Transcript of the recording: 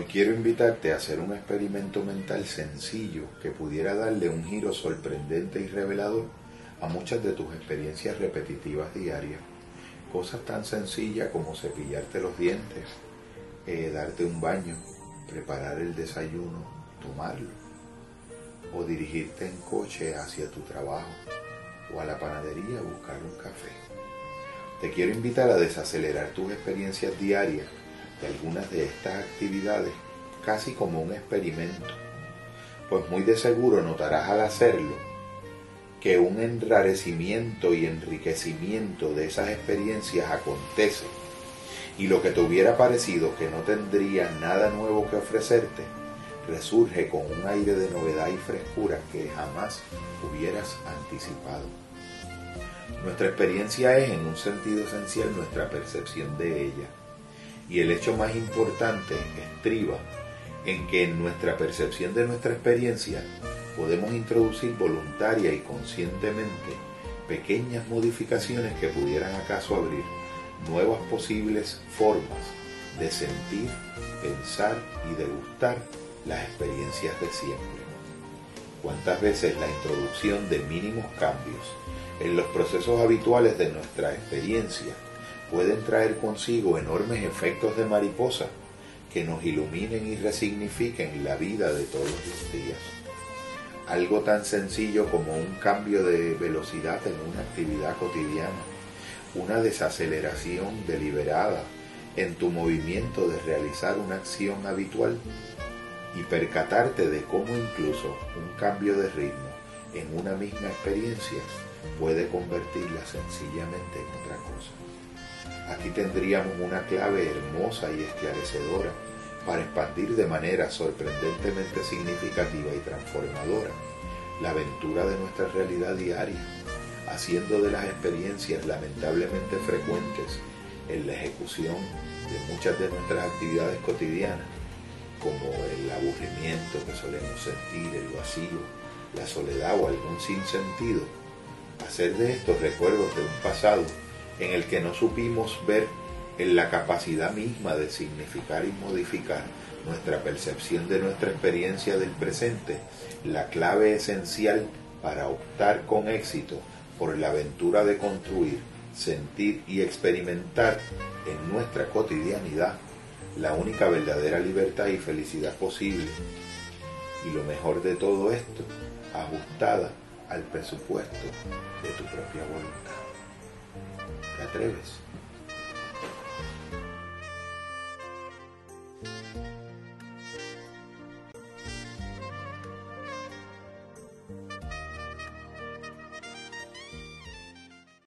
Hoy quiero invitarte a hacer un experimento mental sencillo que pudiera darle un giro sorprendente y revelador a muchas de tus experiencias repetitivas diarias. Cosas tan sencillas como cepillarte los dientes, eh, darte un baño, preparar el desayuno, tomarlo, o dirigirte en coche hacia tu trabajo o a la panadería a buscar un café. Te quiero invitar a desacelerar tus experiencias diarias de algunas de estas actividades casi como un experimento, pues muy de seguro notarás al hacerlo que un enrarecimiento y enriquecimiento de esas experiencias acontece. Y lo que te hubiera parecido que no tendría nada nuevo que ofrecerte, resurge con un aire de novedad y frescura que jamás hubieras anticipado. Nuestra experiencia es en un sentido esencial nuestra percepción de ella y el hecho más importante estriba en que en nuestra percepción de nuestra experiencia podemos introducir voluntaria y conscientemente pequeñas modificaciones que pudieran acaso abrir nuevas posibles formas de sentir, pensar y degustar las experiencias de siempre. ¿Cuántas veces la introducción de mínimos cambios en los procesos habituales de nuestra experiencia pueden traer consigo enormes efectos de mariposa que nos iluminen y resignifiquen la vida de todos los días. Algo tan sencillo como un cambio de velocidad en una actividad cotidiana, una desaceleración deliberada en tu movimiento de realizar una acción habitual y percatarte de cómo incluso un cambio de ritmo en una misma experiencia puede convertirla sencillamente en otra cosa. Aquí tendríamos una clave hermosa y esclarecedora para expandir de manera sorprendentemente significativa y transformadora la aventura de nuestra realidad diaria, haciendo de las experiencias lamentablemente frecuentes en la ejecución de muchas de nuestras actividades cotidianas, como el aburrimiento que solemos sentir, el vacío, la soledad o algún sinsentido, hacer de estos recuerdos de un pasado en el que no supimos ver en la capacidad misma de significar y modificar nuestra percepción de nuestra experiencia del presente, la clave esencial para optar con éxito por la aventura de construir, sentir y experimentar en nuestra cotidianidad la única verdadera libertad y felicidad posible. Y lo mejor de todo esto, ajustada al presupuesto de tu propia voluntad. ¿Te atreves?